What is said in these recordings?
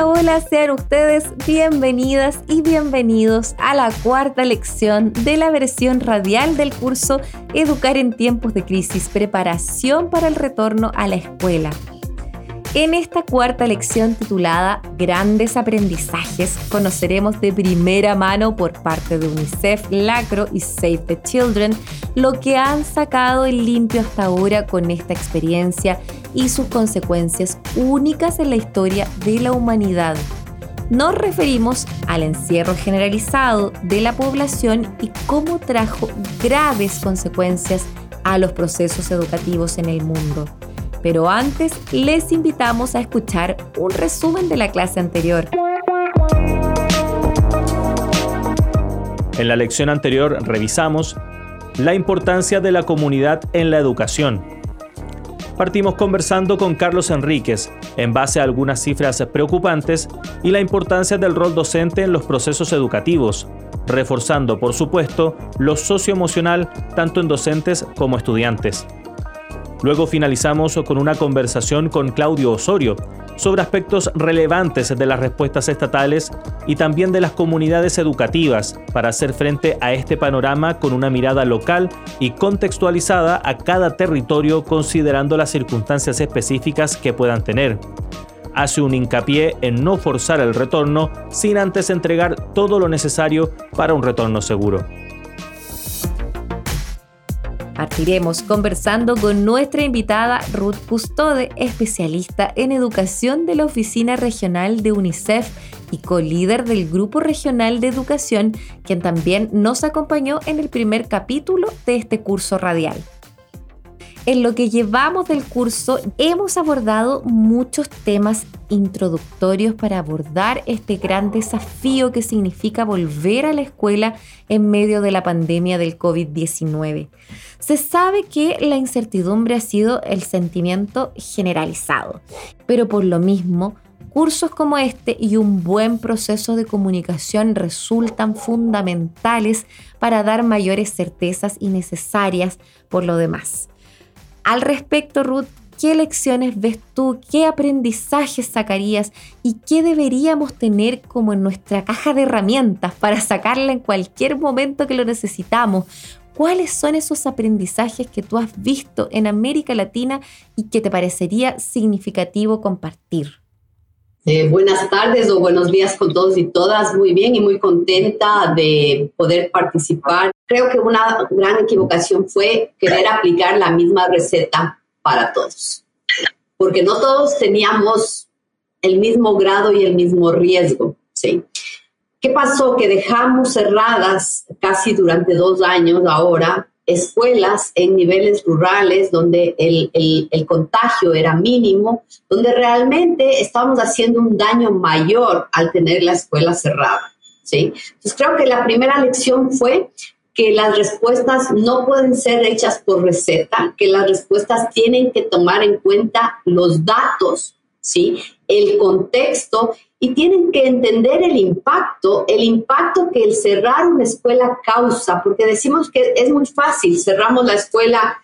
Hola, sean ustedes bienvenidas y bienvenidos a la cuarta lección de la versión radial del curso Educar en tiempos de crisis, preparación para el retorno a la escuela. En esta cuarta lección titulada Grandes aprendizajes, conoceremos de primera mano por parte de UNICEF, LACRO y Save the Children lo que han sacado el limpio hasta ahora con esta experiencia y sus consecuencias únicas en la historia de la humanidad. Nos referimos al encierro generalizado de la población y cómo trajo graves consecuencias a los procesos educativos en el mundo. Pero antes les invitamos a escuchar un resumen de la clase anterior. En la lección anterior revisamos la importancia de la comunidad en la educación. Partimos conversando con Carlos Enríquez en base a algunas cifras preocupantes y la importancia del rol docente en los procesos educativos, reforzando, por supuesto, lo socioemocional tanto en docentes como estudiantes. Luego finalizamos con una conversación con Claudio Osorio sobre aspectos relevantes de las respuestas estatales y también de las comunidades educativas para hacer frente a este panorama con una mirada local y contextualizada a cada territorio considerando las circunstancias específicas que puedan tener hace un hincapié en no forzar el retorno sin antes entregar todo lo necesario para un retorno seguro. Partiremos conversando con nuestra invitada Ruth Custode, especialista en educación de la Oficina Regional de UNICEF y co-líder del Grupo Regional de Educación, quien también nos acompañó en el primer capítulo de este curso radial. En lo que llevamos del curso hemos abordado muchos temas introductorios para abordar este gran desafío que significa volver a la escuela en medio de la pandemia del COVID-19. Se sabe que la incertidumbre ha sido el sentimiento generalizado, pero por lo mismo, cursos como este y un buen proceso de comunicación resultan fundamentales para dar mayores certezas y necesarias por lo demás. Al respecto, Ruth, ¿qué lecciones ves tú? ¿Qué aprendizajes sacarías? ¿Y qué deberíamos tener como en nuestra caja de herramientas para sacarla en cualquier momento que lo necesitamos? ¿Cuáles son esos aprendizajes que tú has visto en América Latina y que te parecería significativo compartir? Eh, buenas tardes o buenos días con todos y todas. Muy bien y muy contenta de poder participar. Creo que una gran equivocación fue querer aplicar la misma receta para todos, porque no todos teníamos el mismo grado y el mismo riesgo. ¿sí? ¿Qué pasó? Que dejamos cerradas casi durante dos años ahora escuelas en niveles rurales donde el, el, contagio era mínimo, donde realmente estábamos haciendo un daño mayor al tener la escuela cerrada. ¿sí? Entonces creo que la primera lección fue que las respuestas no pueden ser hechas por receta, que las respuestas tienen que tomar en cuenta los datos, ¿sí? el contexto y tienen que entender el impacto, el impacto que el cerrar una escuela causa, porque decimos que es muy fácil, cerramos la escuela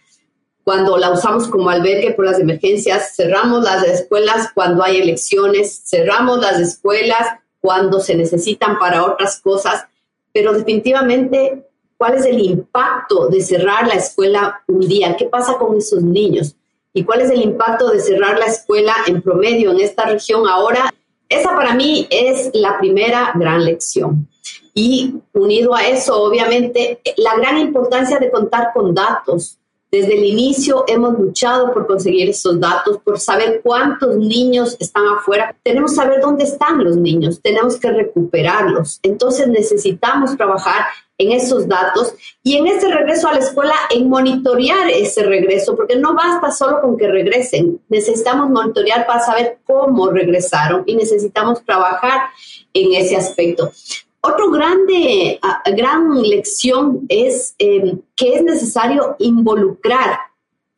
cuando la usamos como albergue por las emergencias, cerramos las escuelas cuando hay elecciones, cerramos las escuelas cuando se necesitan para otras cosas, pero definitivamente, ¿cuál es el impacto de cerrar la escuela un día? ¿Qué pasa con esos niños? ¿Y cuál es el impacto de cerrar la escuela en promedio en esta región ahora? Esa para mí es la primera gran lección. Y unido a eso, obviamente, la gran importancia de contar con datos, Desde el inicio hemos luchado por conseguir esos datos, por saber cuántos niños están afuera. Tenemos que saber dónde están los niños, tenemos que recuperarlos. Entonces necesitamos trabajar en esos datos y en ese regreso a la escuela, en monitorear ese regreso, porque no basta solo con que regresen, necesitamos monitorear para saber cómo regresaron y necesitamos trabajar en ese aspecto. Otro grande, gran lección es eh, que es necesario involucrar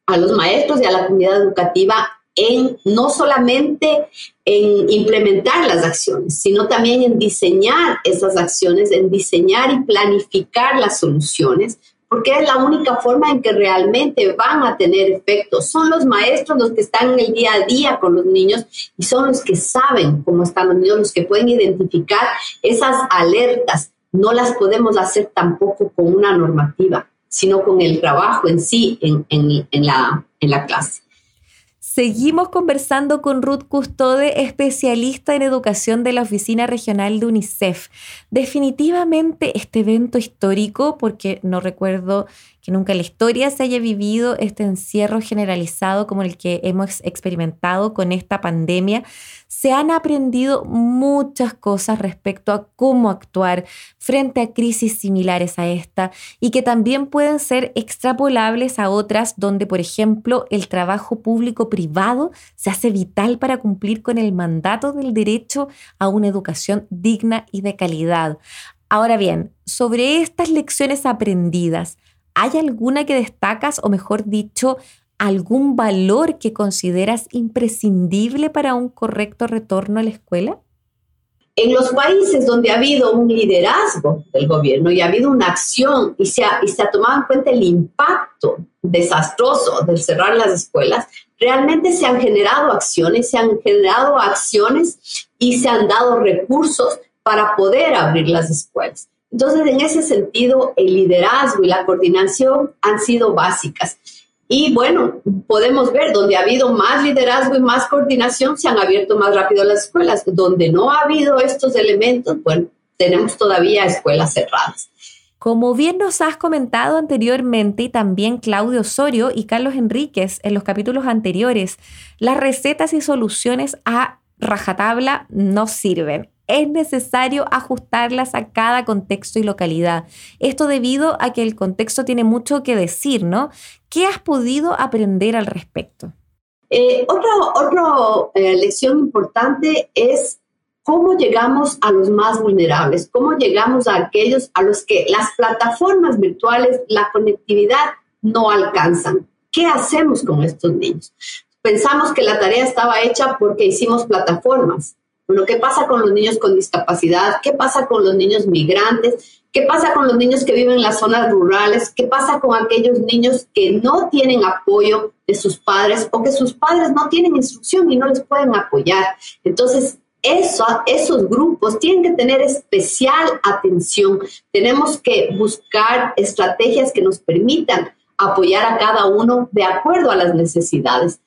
a los maestros y a la comunidad educativa en no solamente en implementar las acciones, sino también en diseñar esas acciones, en diseñar y planificar las soluciones, porque es la única forma en que realmente van a tener efecto. Son los maestros los que están en el día a día con los niños y son los que saben cómo están los niños, los que pueden identificar esas alertas. No las podemos hacer tampoco con una normativa, sino con el trabajo en sí en, en, la, en la clase. Seguimos conversando con Ruth Custode, especialista en educación de la Oficina Regional de UNICEF. Definitivamente este evento histórico, porque no recuerdo nunca en la historia se haya vivido este encierro generalizado como el que hemos experimentado con esta pandemia. Se han aprendido muchas cosas respecto a cómo actuar frente a crisis similares a esta y que también pueden ser extrapolables a otras donde, por ejemplo, el trabajo público-privado se hace vital para cumplir con el mandato del derecho a una educación digna y de calidad. Ahora bien, sobre estas lecciones aprendidas, ¿Hay alguna que destacas o mejor dicho, algún valor que consideras imprescindible para un correcto retorno a la escuela? En los países donde ha habido un liderazgo del gobierno y ha habido una acción y se ha, tomado en cuenta el impacto desastroso del cerrar las escuelas, realmente se han generado acciones, se han generado acciones y se han dado recursos para poder abrir las escuelas. Entonces, en ese sentido, el liderazgo y la coordinación han sido básicas. Y bueno, podemos ver donde ha habido más liderazgo y más coordinación, se han abierto más rápido las escuelas. Donde no ha habido estos elementos, bueno, tenemos todavía escuelas cerradas. Como bien nos has comentado anteriormente, y también Claudio Osorio y Carlos Enríquez en los capítulos anteriores, las recetas y soluciones a rajatabla no sirven es necesario ajustarlas a cada contexto y localidad. Esto debido a que el contexto tiene mucho que decir, ¿no? ¿Qué has podido aprender al respecto? Eh, otra eh, lección importante es cómo llegamos a los más vulnerables, cómo llegamos a aquellos a los que las plataformas virtuales, la conectividad no alcanzan. ¿Qué hacemos con estos niños? Pensamos que la tarea estaba hecha porque hicimos plataformas, bueno, ¿qué pasa con los niños con discapacidad? ¿Qué pasa con los niños migrantes? ¿Qué pasa con los niños que viven en las zonas rurales? ¿Qué pasa con aquellos niños que no tienen apoyo de sus padres o que sus padres no tienen instrucción y no les pueden apoyar? Entonces, eso, esos grupos tienen que tener especial atención. Tenemos que buscar estrategias que nos permitan apoyar a cada uno de acuerdo a las necesidades.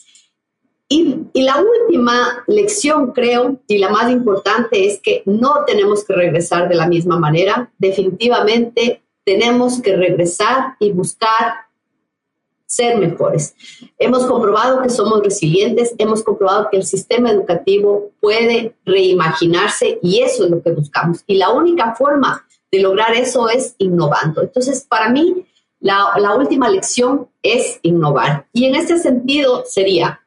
Y, la última lección, creo, y la más importante, es que no tenemos que regresar de la misma manera. Definitivamente tenemos que regresar y buscar ser mejores. Hemos comprobado que somos resilientes, hemos comprobado que el sistema educativo puede reimaginarse y eso es lo que buscamos. Y la única forma de lograr eso es innovando. Entonces, para mí, la, la última lección es innovar. Y en este sentido sería,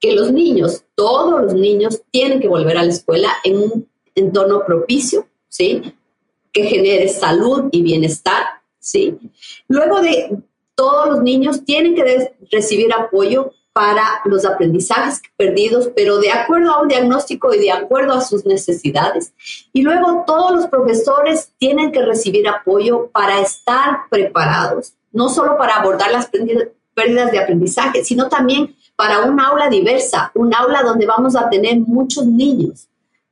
que los niños, todos los niños, tienen que volver a la escuela en un entorno propicio, ¿sí? Que genere salud y bienestar, ¿sí? Luego de todos los niños tienen que recibir apoyo para los aprendizajes perdidos, pero de acuerdo a un diagnóstico y de acuerdo a sus necesidades. Y luego todos los profesores tienen que recibir apoyo para estar preparados, no solo para abordar las pérdidas de aprendizaje, sino también para un aula diversa, un aula donde vamos a tener muchos niños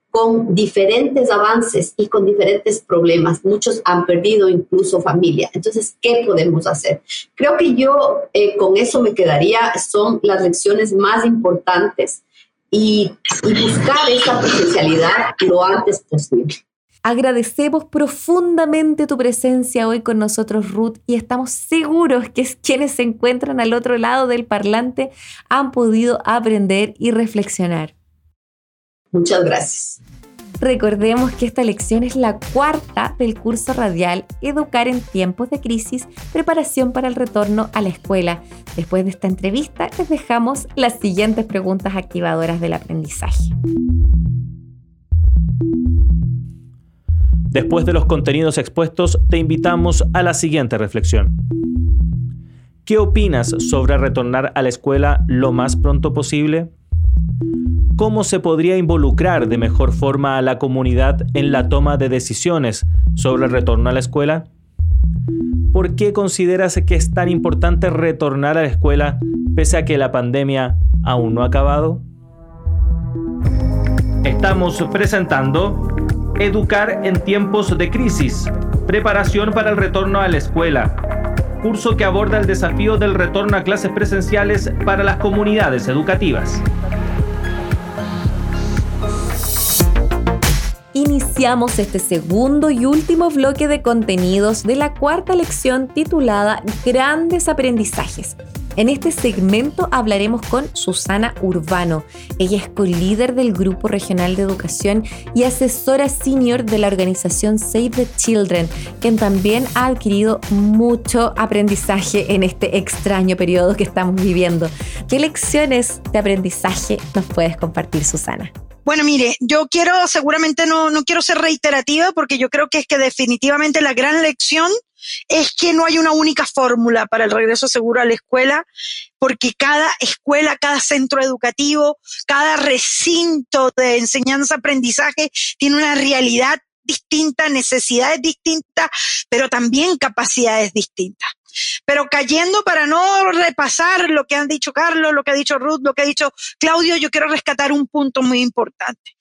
con diferentes avances y con diferentes problemas. Muchos han perdido incluso familia. Entonces, ¿qué podemos hacer? Creo que yo eh, con eso me quedaría, son las lecciones más importantes y, buscar esa potencialidad lo antes posible. Agradecemos profundamente tu presencia hoy con nosotros, Ruth, y estamos seguros que quienes se encuentran al otro lado del parlante han podido aprender y reflexionar. Muchas gracias. Recordemos que esta lección es la cuarta del curso radial Educar en tiempos de crisis, preparación para el retorno a la escuela. Después de esta entrevista les dejamos las siguientes preguntas activadoras del aprendizaje. Después de los contenidos expuestos, te invitamos a la siguiente reflexión. ¿Qué opinas sobre retornar a la escuela lo más pronto posible? ¿Cómo se podría involucrar de mejor forma a la comunidad en la toma de decisiones sobre el retorno a la escuela? ¿Por qué consideras que es tan importante retornar a la escuela pese a que la pandemia aún no ha acabado? Estamos presentando Educar en tiempos de crisis, preparación para el retorno a la escuela, curso que aborda el desafío del retorno a clases presenciales para las comunidades educativas. iniciamos este segundo y último bloque de contenidos de la cuarta lección titulada Grandes Aprendizajes. En este segmento hablaremos con Susana Urbano. Ella es co-líder del Grupo Regional de Educación y asesora senior de la organización Save the Children, quien también ha adquirido mucho aprendizaje en este extraño periodo que estamos viviendo. ¿Qué lecciones de aprendizaje nos puedes compartir, Susana? Bueno, mire, yo quiero, seguramente no, no quiero ser reiterativa porque yo creo que es que definitivamente la gran lección es que no hay una única fórmula para el regreso seguro a la escuela, porque cada escuela, cada centro educativo, cada recinto de enseñanza-aprendizaje tiene una realidad distinta, necesidades distintas, pero también capacidades distintas. Pero cayendo para no repasar lo que han dicho Carlos, lo que ha dicho Ruth, lo que ha dicho Claudio, yo quiero rescatar un punto muy importante.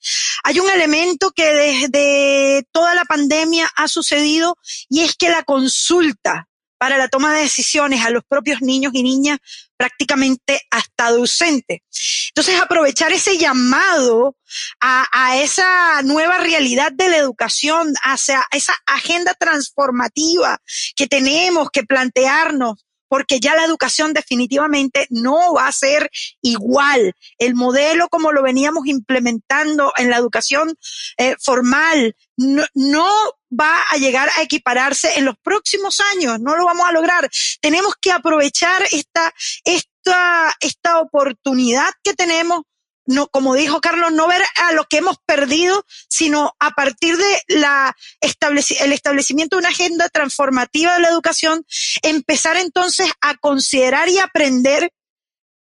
Hay un elemento que desde toda la pandemia ha sucedido y es que la consulta para la toma de decisiones a los propios niños y niñas prácticamente hasta ausente. Entonces, aprovechar ese llamado a, esa nueva realidad de la educación, hacia esa agenda transformativa que tenemos que plantearnos porque ya la educación definitivamente no va a ser igual. El modelo como lo veníamos implementando en la educación eh, formal no, no va a llegar a equipararse en los próximos años, no lo vamos a lograr. Tenemos que aprovechar esta, esta, esta oportunidad que tenemos no, como dijo Carlos, no ver a lo que hemos perdido, sino a partir de la el establecimiento de una agenda transformativa de la educación, empezar entonces a considerar y aprender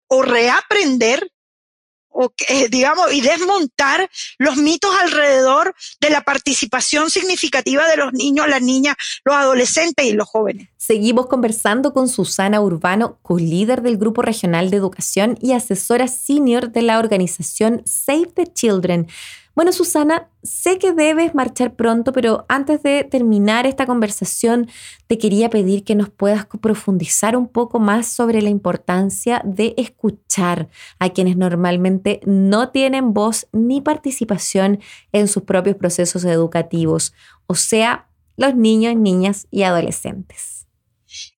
o reaprender eh, digamos, y desmontar los mitos alrededor de la participación significativa de los niños, las niñas, los adolescentes y los jóvenes. Seguimos conversando con Susana Urbano, co-líder del Grupo Regional de Educación y asesora senior de la organización Save the Children. Bueno, Susana, sé que debes marchar pronto, pero antes de terminar esta conversación, te quería pedir que nos puedas profundizar un poco más sobre la importancia de escuchar a quienes normalmente no tienen voz ni participación en sus propios procesos educativos, o sea, los niños, niñas y adolescentes.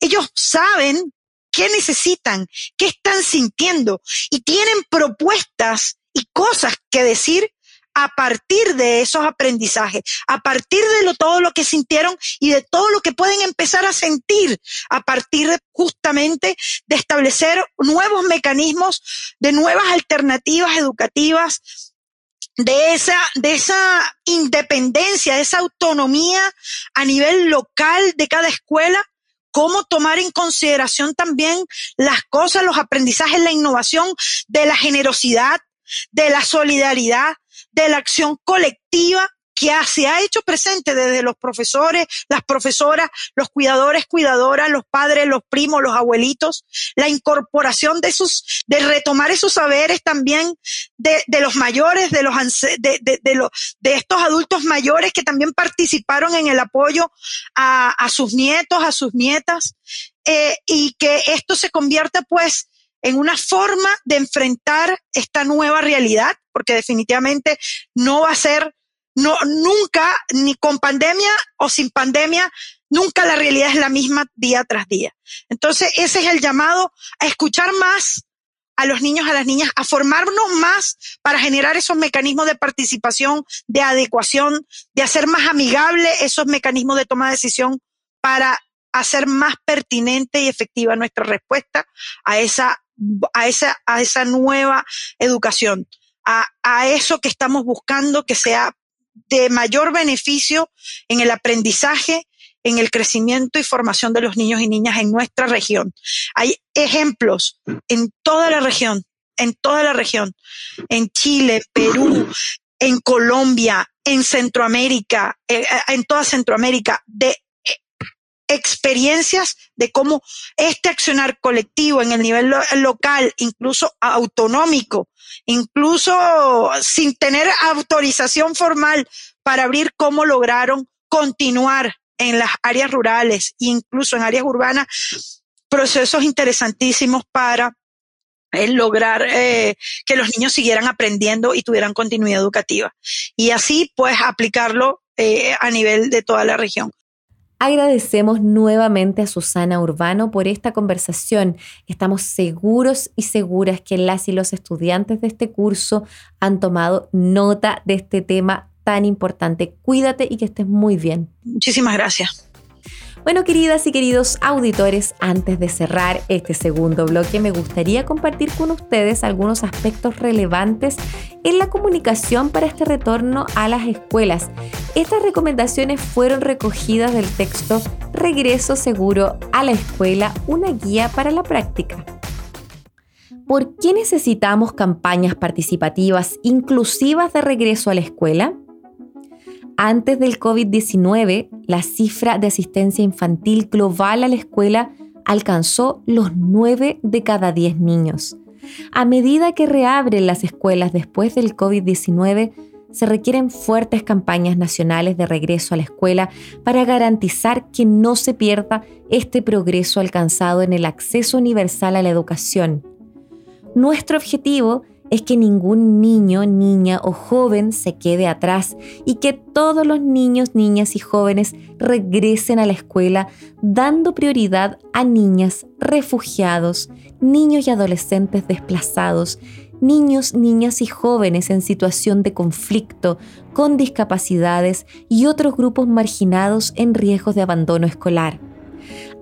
Ellos saben qué necesitan, qué están sintiendo y tienen propuestas y cosas que decir a partir de esos aprendizajes, a partir de lo, todo lo que sintieron y de todo lo que pueden empezar a sentir a partir justamente de establecer nuevos mecanismos, de nuevas alternativas educativas, de esa, de esa independencia, de esa autonomía a nivel local de cada escuela, cómo tomar en consideración también las cosas, los aprendizajes, la innovación de la generosidad, de la solidaridad, de la acción colectiva que se ha hecho presente desde los profesores, las profesoras, los cuidadores, cuidadoras, los padres, los primos, los abuelitos, la incorporación de sus, de retomar esos saberes también de, de los mayores, de los, de, de, de, los, de estos adultos mayores que también participaron en el apoyo a, a sus nietos, a sus nietas, eh, y que esto se convierta pues en una forma de enfrentar esta nueva realidad, porque definitivamente no va a ser no, nunca, ni con pandemia o sin pandemia, nunca la realidad es la misma día tras día. Entonces, ese es el llamado a escuchar más a los niños, a las niñas, a formarnos más para generar esos mecanismos de participación, de adecuación, de hacer más amigable esos mecanismos de toma de decisión para hacer más pertinente y efectiva nuestra respuesta a esa, a esa, a esa nueva educación, a, a eso que estamos buscando que sea de mayor beneficio en el aprendizaje, en el crecimiento y formación de los niños y niñas en nuestra región. Hay ejemplos en toda la región, en toda la región, en Chile, Perú, en Colombia, en Centroamérica, eh, en toda Centroamérica, de experiencias de cómo este accionar colectivo en el nivel local, incluso autonómico, incluso sin tener autorización formal para abrir, cómo lograron continuar en las áreas rurales e incluso en áreas urbanas, procesos interesantísimos para eh, lograr eh, que los niños siguieran aprendiendo y tuvieran continuidad educativa. Y así, pues, aplicarlo eh, a nivel de toda la región. Agradecemos nuevamente a Susana Urbano por esta conversación. Estamos seguros y seguras que las y los estudiantes de este curso han tomado nota de este tema tan importante. Cuídate y que estés muy bien. Muchísimas gracias. Bueno, queridas y queridos auditores, antes de cerrar este segundo bloque, me gustaría compartir con ustedes algunos aspectos relevantes en la comunicación para este retorno a las escuelas. Estas recomendaciones fueron recogidas del texto Regreso Seguro a la Escuela, una guía para la práctica. ¿Por qué necesitamos campañas participativas inclusivas de regreso a la escuela? Antes del COVID-19, la cifra de asistencia infantil global a la escuela alcanzó los 9 de cada 10 niños. A medida que reabren las escuelas después del COVID-19, se requieren fuertes campañas nacionales de regreso a la escuela para garantizar que no se pierda este progreso alcanzado en el acceso universal a la educación. Nuestro objetivo es es que ningún niño, niña o joven se quede atrás y que todos los niños, niñas y jóvenes regresen a la escuela dando prioridad a niñas, refugiados, niños y adolescentes desplazados, niños, niñas y jóvenes en situación de conflicto, con discapacidades y otros grupos marginados en riesgos de abandono escolar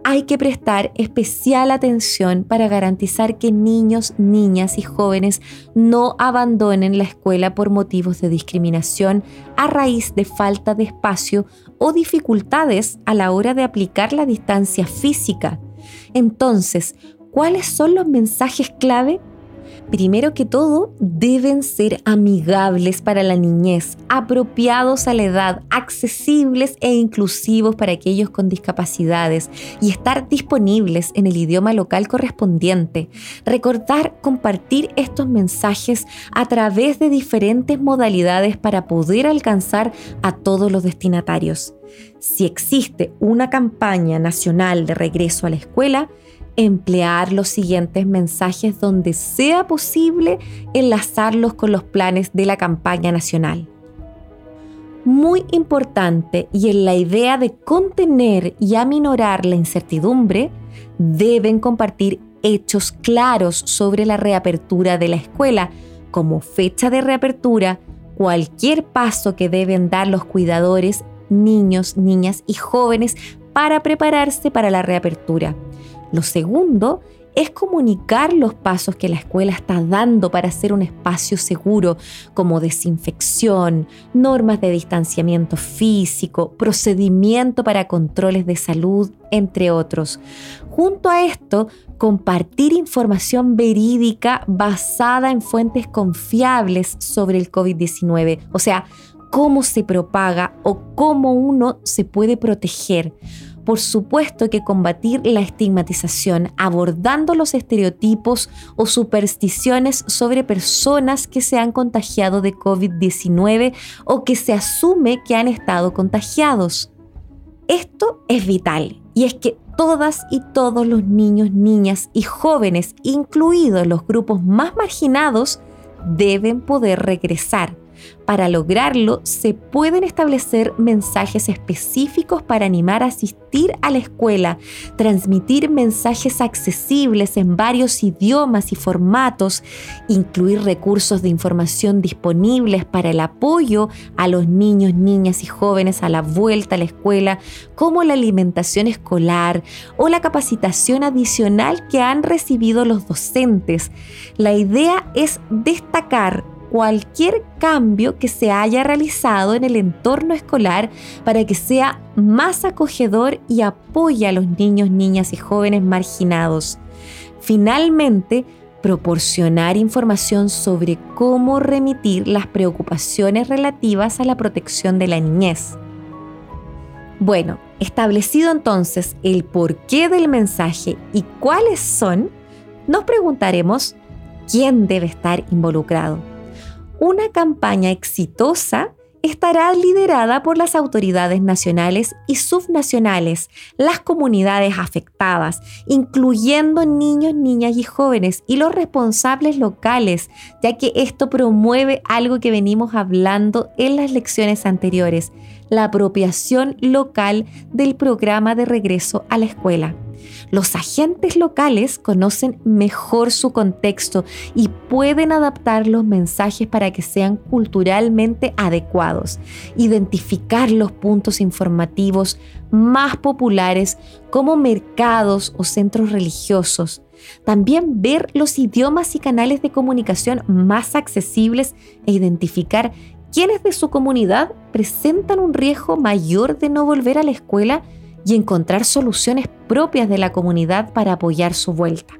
hay que prestar especial atención para garantizar que niños, niñas y jóvenes no abandonen la escuela por motivos de discriminación a raíz de falta de espacio o dificultades a la hora de aplicar la distancia física. Entonces, ¿cuáles son los mensajes clave? Primero que todo, deben ser amigables para la niñez, apropiados a la edad, accesibles e inclusivos para aquellos con discapacidades y estar disponibles en el idioma local correspondiente. Recordar compartir estos mensajes a través de diferentes modalidades para poder alcanzar a todos los destinatarios. Si existe una campaña nacional de regreso a la escuela, emplear los siguientes mensajes donde sea posible enlazarlos con los planes de la campaña nacional. Muy importante y en la idea de contener y aminorar la incertidumbre, deben compartir hechos claros sobre la reapertura de la escuela, como fecha de reapertura, cualquier paso que deben dar los cuidadores, niños, niñas y jóvenes para prepararse para la reapertura lo segundo es comunicar los pasos que la escuela está dando para hacer un espacio seguro, como desinfección, normas de distanciamiento físico, procedimiento para controles de salud, entre otros. Junto a esto, compartir información verídica basada en fuentes confiables sobre el COVID-19, o sea, cómo se propaga o cómo uno se puede proteger por supuesto que combatir la estigmatización abordando los estereotipos o supersticiones sobre personas que se han contagiado de COVID-19 o que se asume que han estado contagiados. Esto es vital y es que todas y todos los niños, niñas y jóvenes, incluidos los grupos más marginados, deben poder regresar Para lograrlo, se pueden establecer mensajes específicos para animar a asistir a la escuela, transmitir mensajes accesibles en varios idiomas y formatos, incluir recursos de información disponibles para el apoyo a los niños, niñas y jóvenes a la vuelta a la escuela, como la alimentación escolar o la capacitación adicional que han recibido los docentes. La idea es destacar cualquier cambio que se haya realizado en el entorno escolar para que sea más acogedor y apoye a los niños, niñas y jóvenes marginados. Finalmente, proporcionar información sobre cómo remitir las preocupaciones relativas a la protección de la niñez. Bueno, establecido entonces el porqué del mensaje y cuáles son, nos preguntaremos quién debe estar involucrado una campaña exitosa estará liderada por las autoridades nacionales y subnacionales, las comunidades afectadas, incluyendo niños, niñas y jóvenes, y los responsables locales, ya que esto promueve algo que venimos hablando en las lecciones anteriores, la apropiación local del programa de regreso a la escuela. Los agentes locales conocen mejor su contexto y pueden adaptar los mensajes para que sean culturalmente adecuados, identificar los puntos informativos más populares como mercados o centros religiosos, también ver los idiomas y canales de comunicación más accesibles e identificar quiénes de su comunidad presentan un riesgo mayor de no volver a la escuela y encontrar soluciones propias de la comunidad para apoyar su vuelta.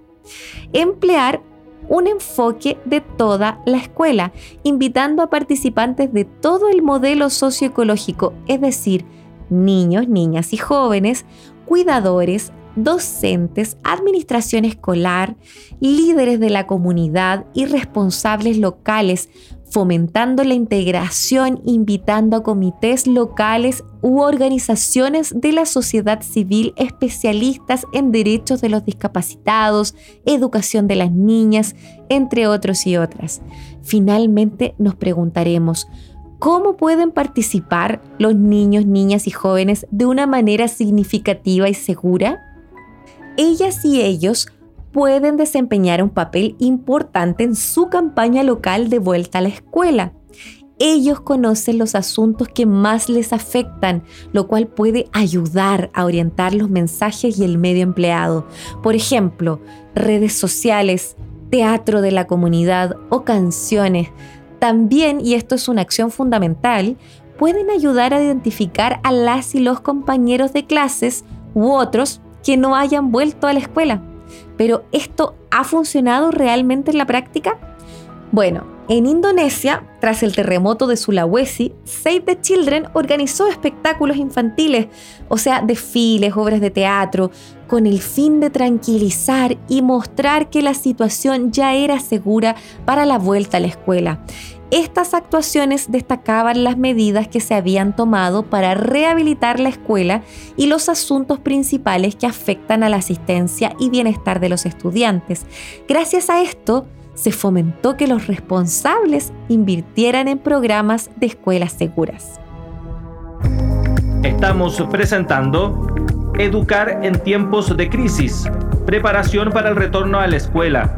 Emplear un enfoque de toda la escuela, invitando a participantes de todo el modelo socioecológico, es decir, niños, niñas y jóvenes, cuidadores, docentes, administración escolar, líderes de la comunidad y responsables locales fomentando la integración, invitando a comités locales u organizaciones de la sociedad civil especialistas en derechos de los discapacitados, educación de las niñas, entre otros y otras. Finalmente nos preguntaremos, ¿cómo pueden participar los niños, niñas y jóvenes de una manera significativa y segura? Ellas y ellos pueden desempeñar un papel importante en su campaña local de vuelta a la escuela. Ellos conocen los asuntos que más les afectan, lo cual puede ayudar a orientar los mensajes y el medio empleado. Por ejemplo, redes sociales, teatro de la comunidad o canciones. También, y esto es una acción fundamental, pueden ayudar a identificar a las y los compañeros de clases u otros que no hayan vuelto a la escuela. Pero ¿esto ha funcionado realmente en la práctica? Bueno, en Indonesia, tras el terremoto de Sulawesi, Save the Children organizó espectáculos infantiles, o sea, desfiles, obras de teatro, con el fin de tranquilizar y mostrar que la situación ya era segura para la vuelta a la escuela. Estas actuaciones destacaban las medidas que se habían tomado para rehabilitar la escuela y los asuntos principales que afectan a la asistencia y bienestar de los estudiantes. Gracias a esto, se fomentó que los responsables invirtieran en programas de escuelas seguras. Estamos presentando Educar en tiempos de crisis, preparación para el retorno a la escuela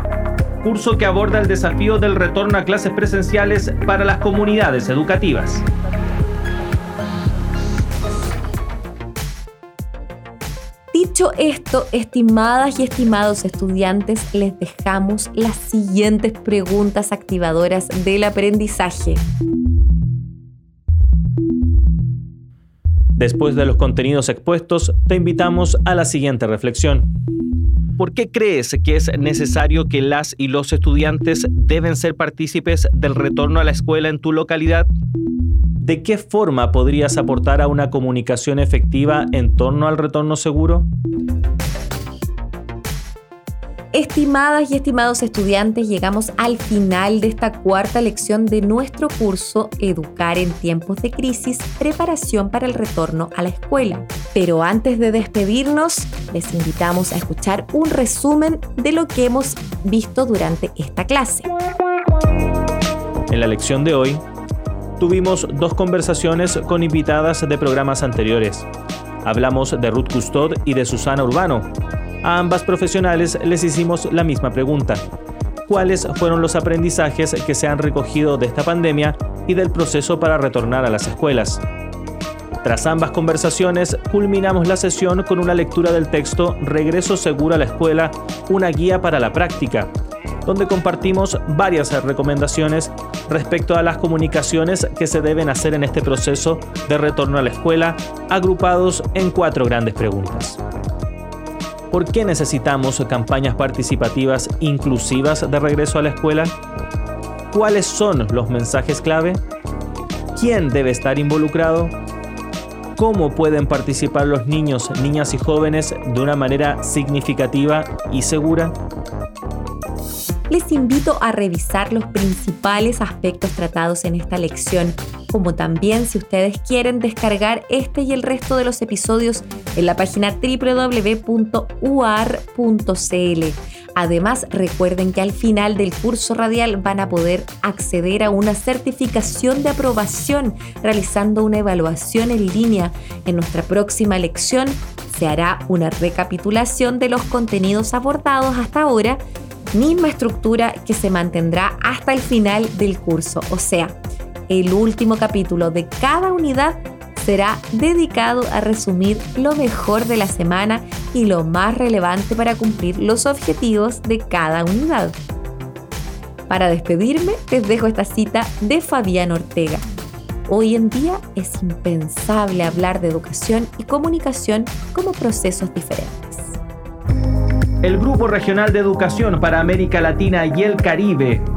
curso que aborda el desafío del retorno a clases presenciales para las comunidades educativas. Dicho esto, estimadas y estimados estudiantes, les dejamos las siguientes preguntas activadoras del aprendizaje. Después de los contenidos expuestos, te invitamos a la siguiente reflexión. ¿Por qué crees que es necesario que las y los estudiantes deben ser partícipes del retorno a la escuela en tu localidad? ¿De qué forma podrías aportar a una comunicación efectiva en torno al retorno seguro? Estimadas y estimados estudiantes, llegamos al final de esta cuarta lección de nuestro curso Educar en tiempos de crisis, preparación para el retorno a la escuela. Pero antes de despedirnos, les invitamos a escuchar un resumen de lo que hemos visto durante esta clase. En la lección de hoy, tuvimos dos conversaciones con invitadas de programas anteriores. Hablamos de Ruth Custod y de Susana Urbano. A ambas profesionales les hicimos la misma pregunta. ¿Cuáles fueron los aprendizajes que se han recogido de esta pandemia y del proceso para retornar a las escuelas? Tras ambas conversaciones, culminamos la sesión con una lectura del texto Regreso seguro a la escuela, una guía para la práctica, donde compartimos varias recomendaciones respecto a las comunicaciones que se deben hacer en este proceso de retorno a la escuela, agrupados en cuatro grandes preguntas. ¿Por qué necesitamos campañas participativas inclusivas de regreso a la escuela? ¿Cuáles son los mensajes clave? ¿Quién debe estar involucrado? ¿Cómo pueden participar los niños, niñas y jóvenes de una manera significativa y segura? les invito a revisar los principales aspectos tratados en esta lección, como también si ustedes quieren descargar este y el resto de los episodios en la página www.uar.cl. Además, recuerden que al final del curso radial van a poder acceder a una certificación de aprobación realizando una evaluación en línea. En nuestra próxima lección se hará una recapitulación de los contenidos abordados hasta ahora misma estructura que se mantendrá hasta el final del curso. O sea, el último capítulo de cada unidad será dedicado a resumir lo mejor de la semana y lo más relevante para cumplir los objetivos de cada unidad. Para despedirme, les dejo esta cita de Fabián Ortega. Hoy en día es impensable hablar de educación y comunicación como procesos diferentes. El Grupo Regional de Educación para América Latina y el Caribe,